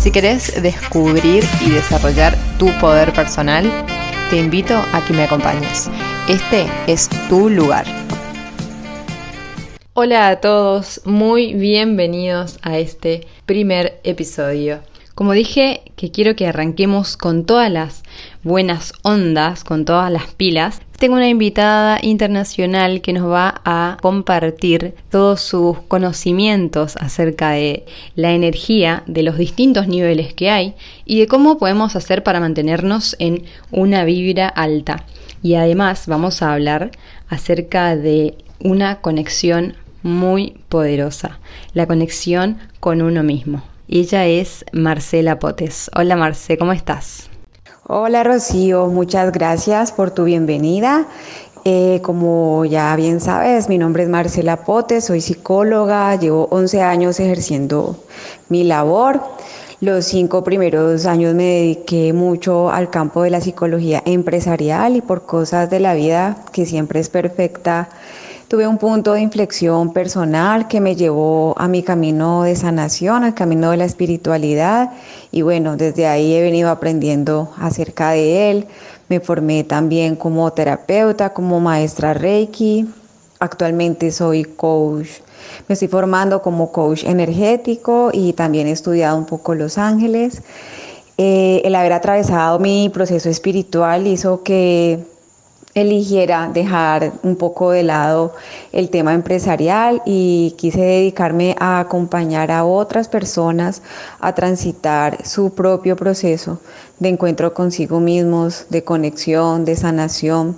si querés descubrir y desarrollar tu poder personal, te invito a que me acompañes. Este es tu lugar. Hola a todos, muy bienvenidos a este primer episodio. Como dije, que quiero que arranquemos con todas las buenas ondas, con todas las pilas, tengo una invitada internacional que nos va a compartir todos sus conocimientos acerca de la energía, de los distintos niveles que hay y de cómo podemos hacer para mantenernos en una vibra alta. Y además vamos a hablar acerca de una conexión muy poderosa, la conexión con uno mismo. Ella es Marcela Potes. Hola Marce, ¿cómo estás? Hola Rocío, muchas gracias por tu bienvenida. Eh, como ya bien sabes, mi nombre es Marcela Pote, soy psicóloga, llevo 11 años ejerciendo mi labor. Los cinco primeros años me dediqué mucho al campo de la psicología empresarial y por cosas de la vida que siempre es perfecta Tuve un punto de inflexión personal que me llevó a mi camino de sanación, al camino de la espiritualidad y bueno, desde ahí he venido aprendiendo acerca de él. Me formé también como terapeuta, como maestra Reiki. Actualmente soy coach. Me estoy formando como coach energético y también he estudiado un poco Los Ángeles. Eh, el haber atravesado mi proceso espiritual hizo que eligiera dejar un poco de lado el tema empresarial y quise dedicarme a acompañar a otras personas a transitar su propio proceso de encuentro consigo mismos, de conexión, de sanación.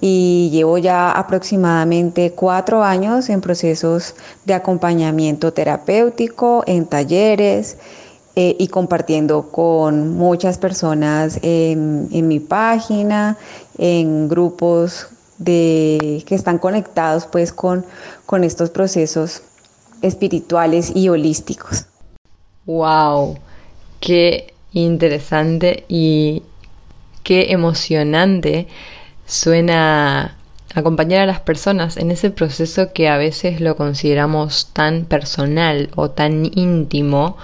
Y llevo ya aproximadamente cuatro años en procesos de acompañamiento terapéutico, en talleres, eh, y compartiendo con muchas personas en, mi página, en grupos de, que están conectados pues con, con estos procesos espirituales y holísticos. ¡Wow! Qué interesante y qué emocionante suena acompañar a las personas en ese proceso que a veces lo consideramos tan personal o tan íntimo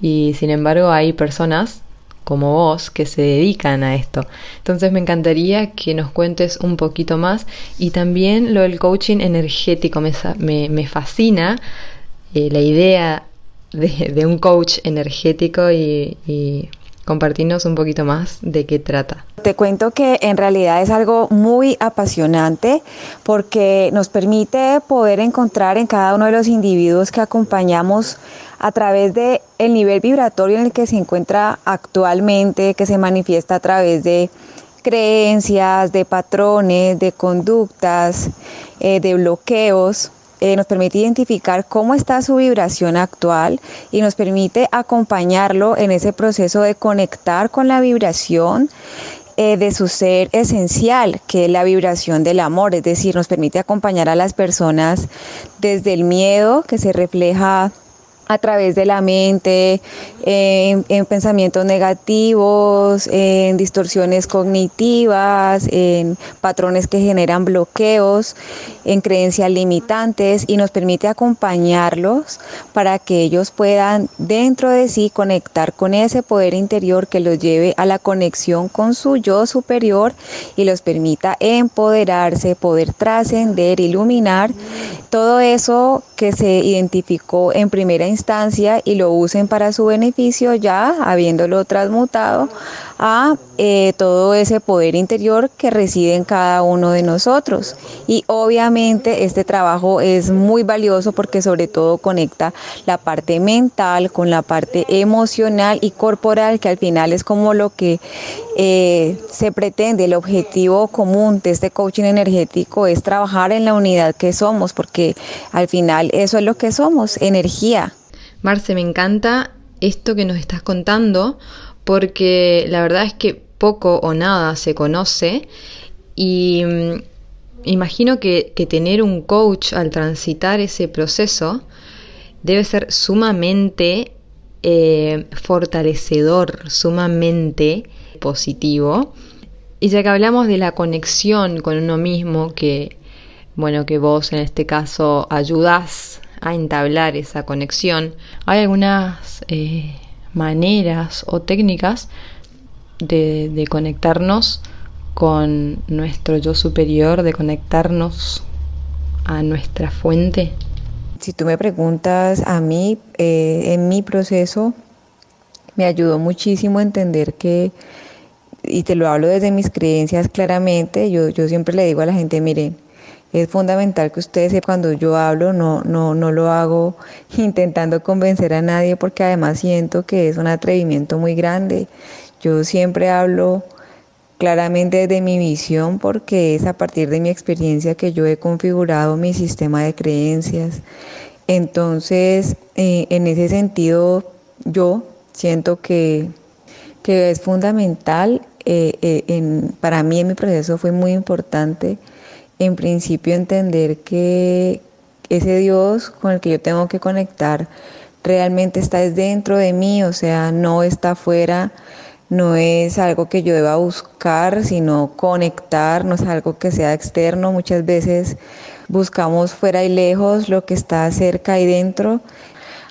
y sin embargo hay personas como vos que se dedican a esto. Entonces me encantaría que nos cuentes un poquito más y también lo del coaching energético. Me, me, fascina eh, la idea de, un coach energético y, y compartirnos un poquito más de qué trata. Te cuento que en realidad es algo muy apasionante porque nos permite poder encontrar en cada uno de los individuos que acompañamos a través de el nivel vibratorio en el que se encuentra actualmente, que se manifiesta a través de creencias, de patrones, de conductas, eh, de bloqueos, eh, nos permite identificar cómo está su vibración actual y nos permite acompañarlo en ese proceso de conectar con la vibración eh, de su ser esencial, que es la vibración del amor, es decir, nos permite acompañar a las personas desde el miedo que se refleja a través de la mente, en, pensamientos negativos, en distorsiones cognitivas, en patrones que generan bloqueos, en creencias limitantes y nos permite acompañarlos para que ellos puedan dentro de sí conectar con ese poder interior que los lleve a la conexión con su yo superior y los permita empoderarse, poder trascender, iluminar todo eso que se identificó en primera instancia y lo usen para su beneficio ya habiéndolo transmutado a eh, todo ese poder interior que reside en cada uno de nosotros. Y obviamente este trabajo es muy valioso porque sobre todo conecta la parte mental con la parte emocional y corporal, que al final es como lo que eh, se pretende, el objetivo común de este coaching energético es trabajar en la unidad que somos, porque al final eso es lo que somos, energía. Marce, me encanta esto que nos estás contando porque la verdad es que poco o nada se conoce y mm, imagino que, tener un coach al transitar ese proceso debe ser sumamente eh, fortalecedor, sumamente positivo. Y ya que hablamos de la conexión con uno mismo, que bueno, que vos en este caso ayudás a entablar esa conexión, hay algunas eh, maneras o técnicas de, conectarnos con nuestro yo superior, de conectarnos a nuestra fuente? Si tú me preguntas a mí, eh, en mi proceso me ayudó muchísimo a entender que, y te lo hablo desde mis creencias claramente, yo, yo siempre le digo a la gente, miren, es fundamental que ustedes cuando yo hablo no, no, no lo hago intentando convencer a nadie porque además siento que es un atrevimiento muy grande. Yo siempre hablo claramente desde mi visión porque es a partir de mi experiencia que yo he configurado mi sistema de creencias. Entonces, eh, en ese sentido, yo siento que, es fundamental, eh, eh, para mí en mi proceso fue muy importante, en principio, entender que ese Dios con el que yo tengo que conectar realmente está dentro de mí, o sea, no está afuera no es algo que yo deba buscar, sino conectar, no es algo que sea externo. Muchas veces buscamos fuera y lejos lo que está cerca y dentro.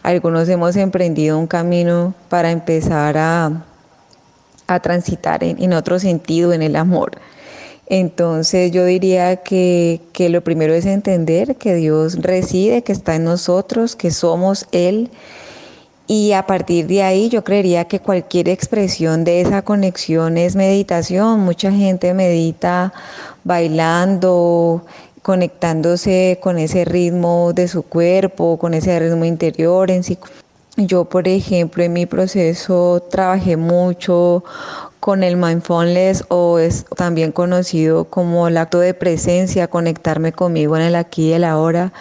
Algunos hemos emprendido un camino para empezar a, transitar en, otro sentido, en el amor. Entonces yo diría que, que lo primero es entender que Dios reside, que está en nosotros, que somos Él y a partir de ahí yo creería que cualquier expresión de esa conexión es meditación. Mucha gente medita bailando, conectándose con ese ritmo de su cuerpo, con ese ritmo interior en sí. Yo, por ejemplo, en mi proceso trabajé mucho con el mindfulness o es también conocido como el acto de presencia, conectarme conmigo en el aquí y el ahora.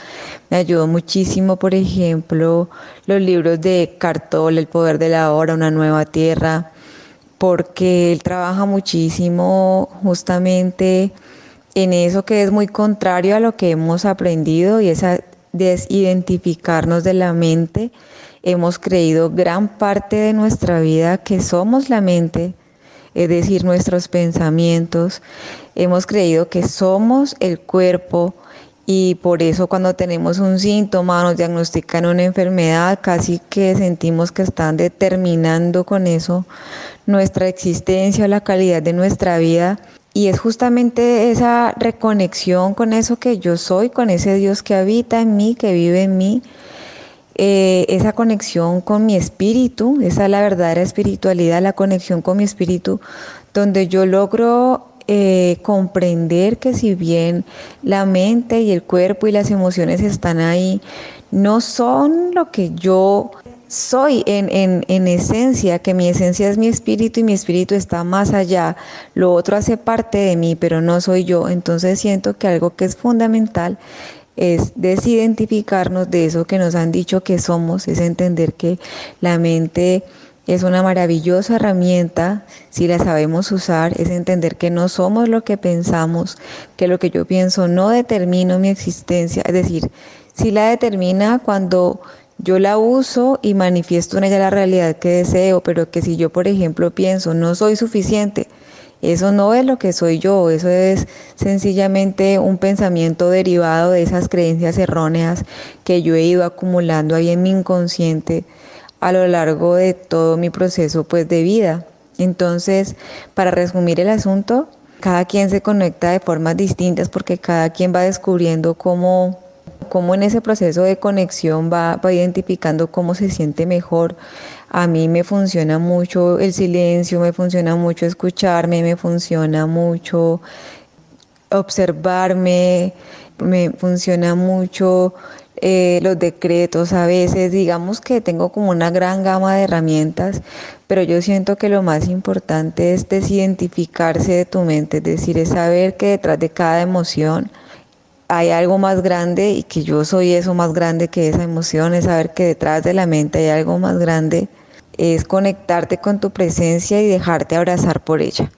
Me ayudó muchísimo, por ejemplo, los libros de Cartol, El poder de la hora, Una nueva tierra, porque él trabaja muchísimo justamente en eso que es muy contrario a lo que hemos aprendido y esa desidentificarnos de la mente. Hemos creído gran parte de nuestra vida que somos la mente es decir, nuestros pensamientos. Hemos creído que somos el cuerpo y por eso cuando tenemos un síntoma, nos diagnostican una enfermedad, casi que sentimos que están determinando con eso nuestra existencia, la calidad de nuestra vida. Y es justamente esa reconexión con eso que yo soy, con ese Dios que habita en mí, que vive en mí, eh, esa conexión con mi espíritu, esa es la verdadera espiritualidad, la conexión con mi espíritu, donde yo logro eh, comprender que si bien la mente y el cuerpo y las emociones están ahí, no son lo que yo soy en, en, en, esencia, que mi esencia es mi espíritu y mi espíritu está más allá. Lo otro hace parte de mí, pero no soy yo. Entonces siento que algo que es fundamental es desidentificarnos de eso que nos han dicho que somos, es entender que la mente es una maravillosa herramienta si la sabemos usar, es entender que no somos lo que pensamos, que lo que yo pienso no determina mi existencia, es decir, si la determina cuando yo la uso y manifiesto en ella la realidad que deseo, pero que si yo, por ejemplo, pienso no soy suficiente, eso no es lo que soy yo, eso es sencillamente un pensamiento derivado de esas creencias erróneas que yo he ido acumulando ahí en mi inconsciente a lo largo de todo mi proceso pues de vida. Entonces, para resumir el asunto, cada quien se conecta de formas distintas porque cada quien va descubriendo cómo, cómo en ese proceso de conexión va, va identificando cómo se siente mejor. A mí me funciona mucho el silencio, me funciona mucho escucharme, me funciona mucho observarme, me funciona mucho eh, los decretos a veces, digamos que tengo como una gran gama de herramientas, pero yo siento que lo más importante es desidentificarse de tu mente, es decir, es saber que detrás de cada emoción hay algo más grande y que yo soy eso más grande que esa emoción, es saber que detrás de la mente hay algo más grande es conectarte con tu presencia y dejarte abrazar por ella.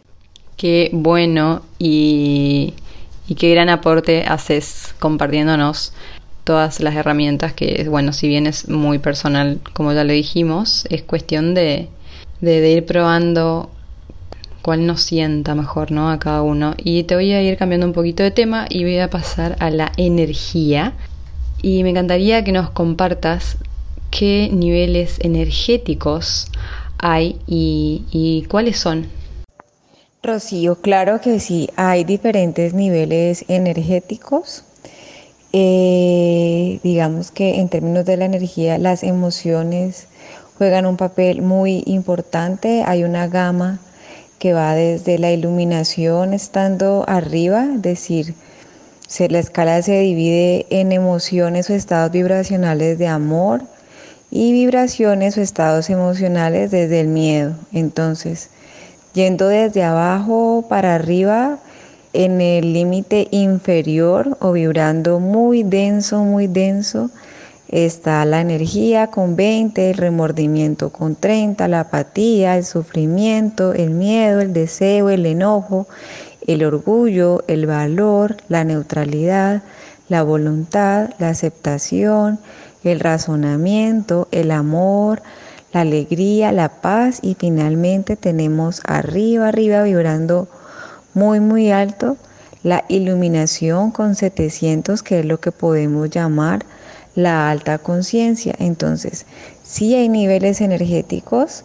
Qué bueno y, y qué gran aporte haces compartiéndonos todas las herramientas que, bueno, si bien es muy personal, como ya lo dijimos, es cuestión de, de, ir probando cuál nos sienta mejor, ¿no? A cada uno. Y te voy a ir cambiando un poquito de tema y voy a pasar a la energía. Y me encantaría que nos compartas qué niveles energéticos hay y, y cuáles son. Rocío, claro que sí, hay diferentes niveles energéticos. Eh, digamos que en términos de la energía, las emociones juegan un papel muy importante. Hay una gama que va desde la iluminación estando arriba, es decir, la escala se divide en emociones o estados vibracionales de amor y vibraciones o estados emocionales desde el miedo. Entonces, yendo desde abajo para arriba, en el límite inferior o vibrando muy denso, muy denso, está la energía con 20, el remordimiento con 30, la apatía, el sufrimiento, el miedo, el deseo, el enojo, el orgullo, el valor, la neutralidad, la voluntad, la aceptación, el razonamiento, el amor, la alegría, la paz y finalmente tenemos arriba, arriba vibrando muy, muy alto la iluminación con 700 que es lo que podemos llamar la alta conciencia. Entonces, sí hay niveles energéticos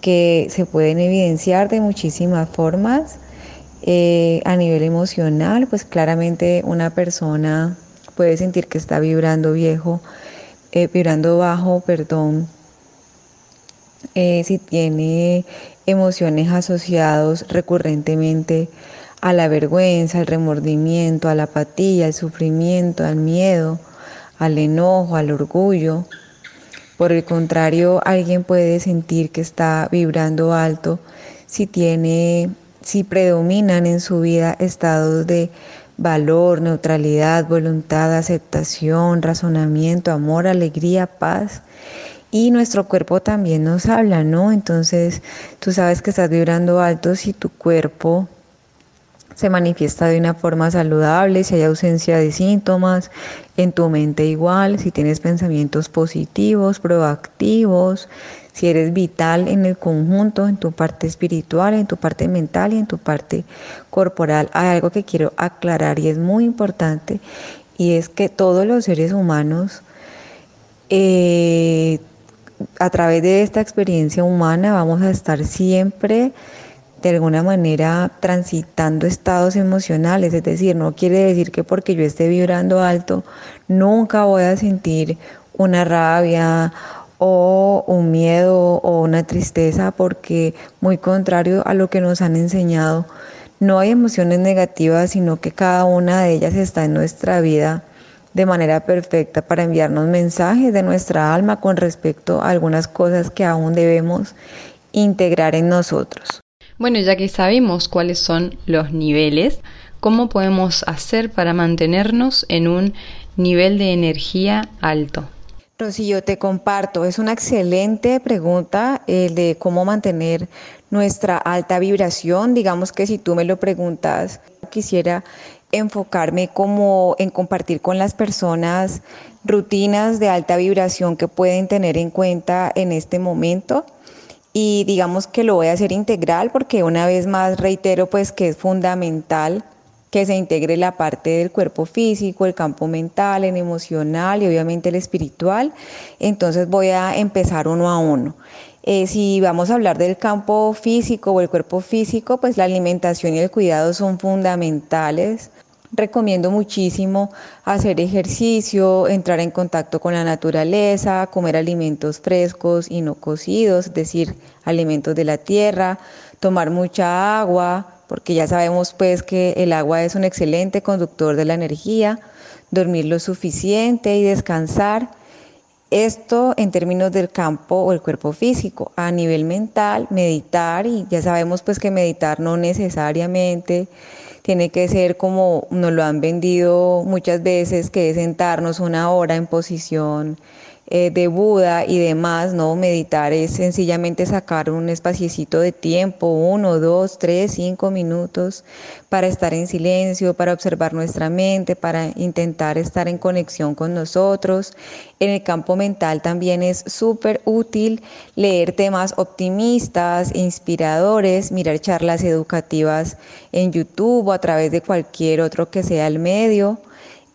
que se pueden evidenciar de muchísimas formas. Eh, a nivel emocional, pues claramente una persona puede sentir que está vibrando viejo, eh, vibrando bajo, perdón, eh, si tiene emociones asociadas recurrentemente a la vergüenza, al remordimiento, a la apatía, al sufrimiento, al miedo, al enojo, al orgullo. Por el contrario, alguien puede sentir que está vibrando alto si tiene, si predominan en su vida estados de valor, neutralidad, voluntad, aceptación, razonamiento, amor, alegría, paz. Y nuestro cuerpo también nos habla, ¿no? Entonces, tú sabes que estás vibrando alto si tu cuerpo se manifiesta de una forma saludable, si hay ausencia de síntomas, en tu mente igual, si tienes pensamientos positivos, proactivos, si eres vital en el conjunto, en tu parte espiritual, en tu parte mental y en tu parte corporal. Hay algo que quiero aclarar y es muy importante y es que todos los seres humanos eh, a través de esta experiencia humana vamos a estar siempre de alguna manera transitando estados emocionales, es decir, no quiere decir que porque yo esté vibrando alto nunca voy a sentir una rabia o un miedo o una tristeza, porque muy contrario a lo que nos han enseñado, no hay emociones negativas, sino que cada una de ellas está en nuestra vida de manera perfecta para enviarnos mensajes de nuestra alma con respecto a algunas cosas que aún debemos integrar en nosotros. Bueno, ya que sabemos cuáles son los niveles, ¿cómo podemos hacer para mantenernos en un nivel de energía alto? Rocío, te comparto, es una excelente pregunta el de cómo mantener nuestra alta vibración. Digamos que si tú me lo preguntas, quisiera enfocarme como en compartir con las personas rutinas de alta vibración que pueden tener en cuenta en este momento y digamos que lo voy a hacer integral porque una vez más reitero pues que es fundamental que se integre la parte del cuerpo físico, el campo mental, el emocional y obviamente el espiritual. Entonces voy a empezar uno a uno. Eh, si vamos a hablar del campo físico o el cuerpo físico, pues la alimentación y el cuidado son fundamentales. Recomiendo muchísimo hacer ejercicio, entrar en contacto con la naturaleza, comer alimentos frescos y no cocidos, es decir, alimentos de la tierra, tomar mucha agua, porque ya sabemos pues que el agua es un excelente conductor de la energía, dormir lo suficiente y descansar. Esto en términos del campo o el cuerpo físico. A nivel mental, meditar, y ya sabemos pues que meditar no necesariamente tiene que ser como nos lo han vendido muchas veces, que es sentarnos una hora en posición eh, de Buda y demás, ¿no? Meditar es sencillamente sacar un espaciecito de tiempo, uno, dos, tres, cinco minutos, para estar en silencio, para observar nuestra mente, para intentar estar en conexión con nosotros. En el campo mental también es súper útil leer temas optimistas, inspiradores, mirar charlas educativas en YouTube o a través de cualquier otro que sea el medio.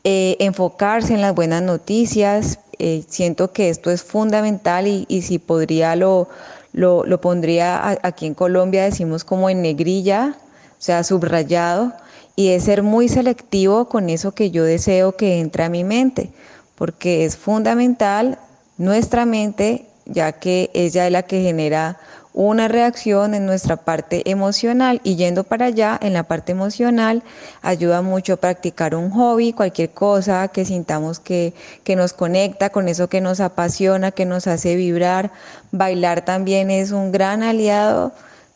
Eh, enfocarse en las buenas noticias, eh, siento que esto es fundamental y, si podría lo, lo, pondría aquí en Colombia, decimos como en negrilla, o sea, subrayado, y es ser muy selectivo con eso que yo deseo que entre a mi mente, porque es fundamental nuestra mente, ya que ella es la que genera una reacción en nuestra parte emocional y yendo para allá en la parte emocional ayuda mucho practicar un hobby, cualquier cosa que sintamos que, que nos conecta con eso que nos apasiona, que nos hace vibrar. Bailar también es un gran aliado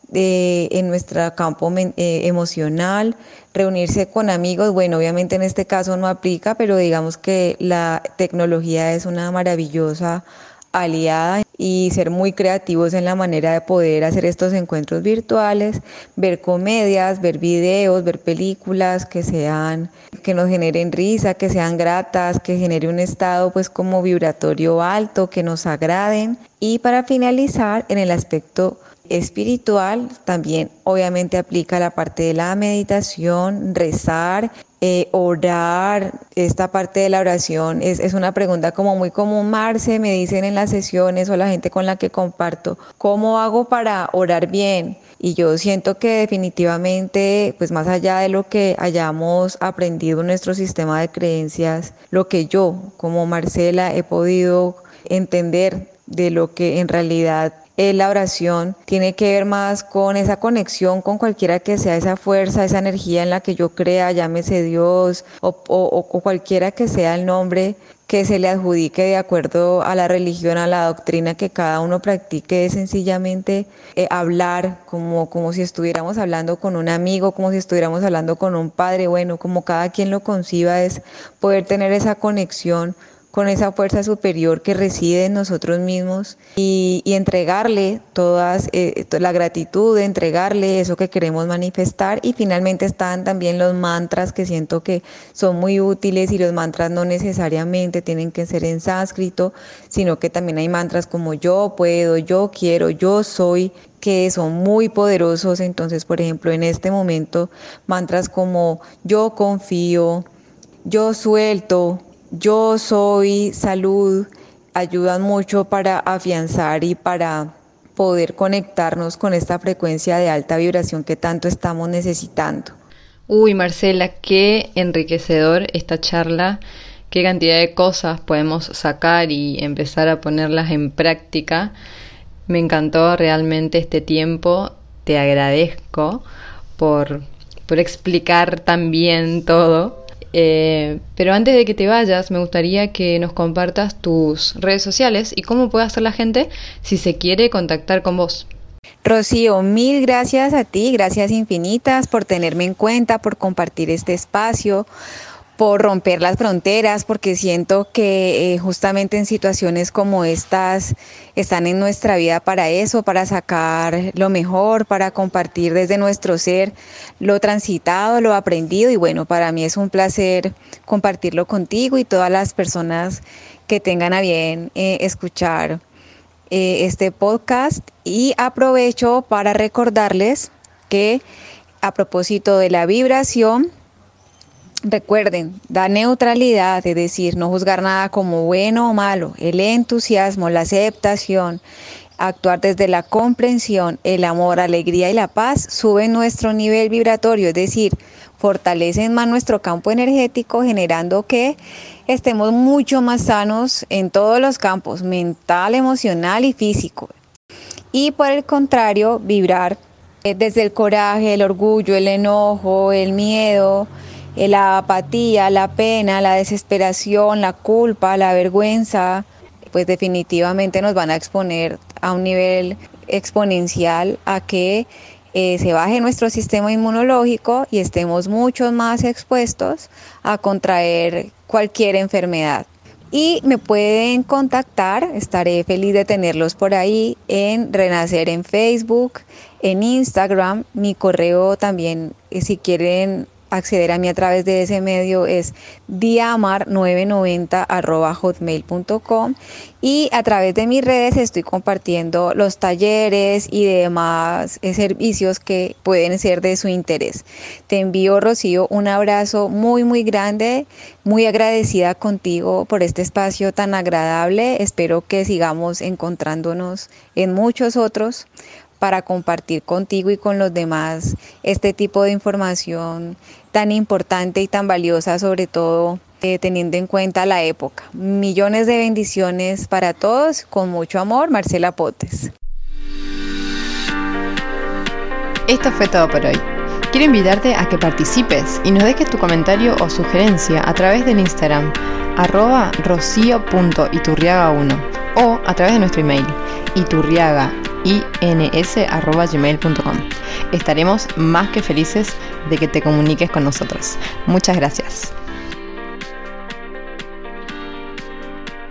de, en nuestro campo eh, emocional, reunirse con amigos, bueno, obviamente en este caso no aplica, pero digamos que la tecnología es una maravillosa aliada y ser muy creativos en la manera de poder hacer estos encuentros virtuales, ver comedias, ver videos, ver películas que sean que nos generen risa, que sean gratas, que genere un estado pues como vibratorio alto, que nos agraden. Y para finalizar en el aspecto espiritual también obviamente aplica la parte de la meditación, rezar eh, orar, esta parte de la oración es, es, una pregunta como muy común, Marce, me dicen en las sesiones o la gente con la que comparto, ¿cómo hago para orar bien? Y yo siento que definitivamente, pues más allá de lo que hayamos aprendido en nuestro sistema de creencias, lo que yo como Marcela he podido entender de lo que en realidad la oración tiene que ver más con esa conexión con cualquiera que sea esa fuerza, esa energía en la que yo crea, llámese Dios o, cualquiera que sea el nombre que se le adjudique de acuerdo a la religión, a la doctrina que cada uno practique, es sencillamente eh, hablar como, como si estuviéramos hablando con un amigo, como si estuviéramos hablando con un padre, bueno, como cada quien lo conciba, es poder tener esa conexión con esa fuerza superior que reside en nosotros mismos y, entregarle todas eh, la gratitud, entregarle eso que queremos manifestar y finalmente están también los mantras que siento que son muy útiles y los mantras no necesariamente tienen que ser en sánscrito, sino que también hay mantras como yo puedo, yo quiero, yo soy, que son muy poderosos. Entonces, por ejemplo, en este momento, mantras como yo confío, yo suelto, yo soy salud ayudan mucho para afianzar y para poder conectarnos con esta frecuencia de alta vibración que tanto estamos necesitando. Uy, Marcela, qué enriquecedor esta charla, qué cantidad de cosas podemos sacar y empezar a ponerlas en práctica. Me encantó realmente este tiempo, te agradezco por, por explicar tan bien todo eh, pero antes de que te vayas, me gustaría que nos compartas tus redes sociales y cómo puede hacer la gente si se quiere contactar con vos. Rocío, mil gracias a ti, gracias infinitas por tenerme en cuenta, por compartir este espacio por romper las fronteras, porque siento que eh, justamente en situaciones como estas están en nuestra vida para eso, para sacar lo mejor, para compartir desde nuestro ser lo transitado, lo aprendido. Y bueno, para mí es un placer compartirlo contigo y todas las personas que tengan a bien eh, escuchar eh, este podcast. Y aprovecho para recordarles que a propósito de la vibración, Recuerden, da neutralidad, es decir, no juzgar nada como bueno o malo, el entusiasmo, la aceptación, actuar desde la comprensión, el amor, alegría y la paz suben nuestro nivel vibratorio, es decir, fortalecen más nuestro campo energético, generando que estemos mucho más sanos en todos los campos, mental, emocional y físico. Y por el contrario, vibrar eh, desde el coraje, el orgullo, el enojo, el miedo, la apatía, la pena, la desesperación, la culpa, la vergüenza, pues definitivamente nos van a exponer a un nivel exponencial a que eh, se baje nuestro sistema inmunológico y estemos mucho más expuestos a contraer cualquier enfermedad. y me pueden contactar, estaré feliz de tenerlos por ahí en Renacer en Facebook, en Instagram, mi correo también, eh, si quieren acceder a mí a través de ese medio es diamar990 hotmail.com y a través de mis redes estoy compartiendo los talleres y demás eh, servicios que pueden ser de su interés. Te envío, Rocío, un abrazo muy, muy grande, muy agradecida contigo por este espacio tan agradable. Espero que sigamos encontrándonos en muchos otros para compartir contigo y con los demás este tipo de información tan importante y tan valiosa, sobre todo eh, teniendo en cuenta la época. Millones de bendiciones para todos, con mucho amor, Marcela Potes. Esto fue todo por hoy. Quiero invitarte a que participes y nos dejes tu comentario o sugerencia a través del Instagram arroba rocío.iturriaga1 o a través de nuestro email iturriaga ins.gmail.com. Estaremos más que felices de que te comuniques con nosotros. Muchas gracias.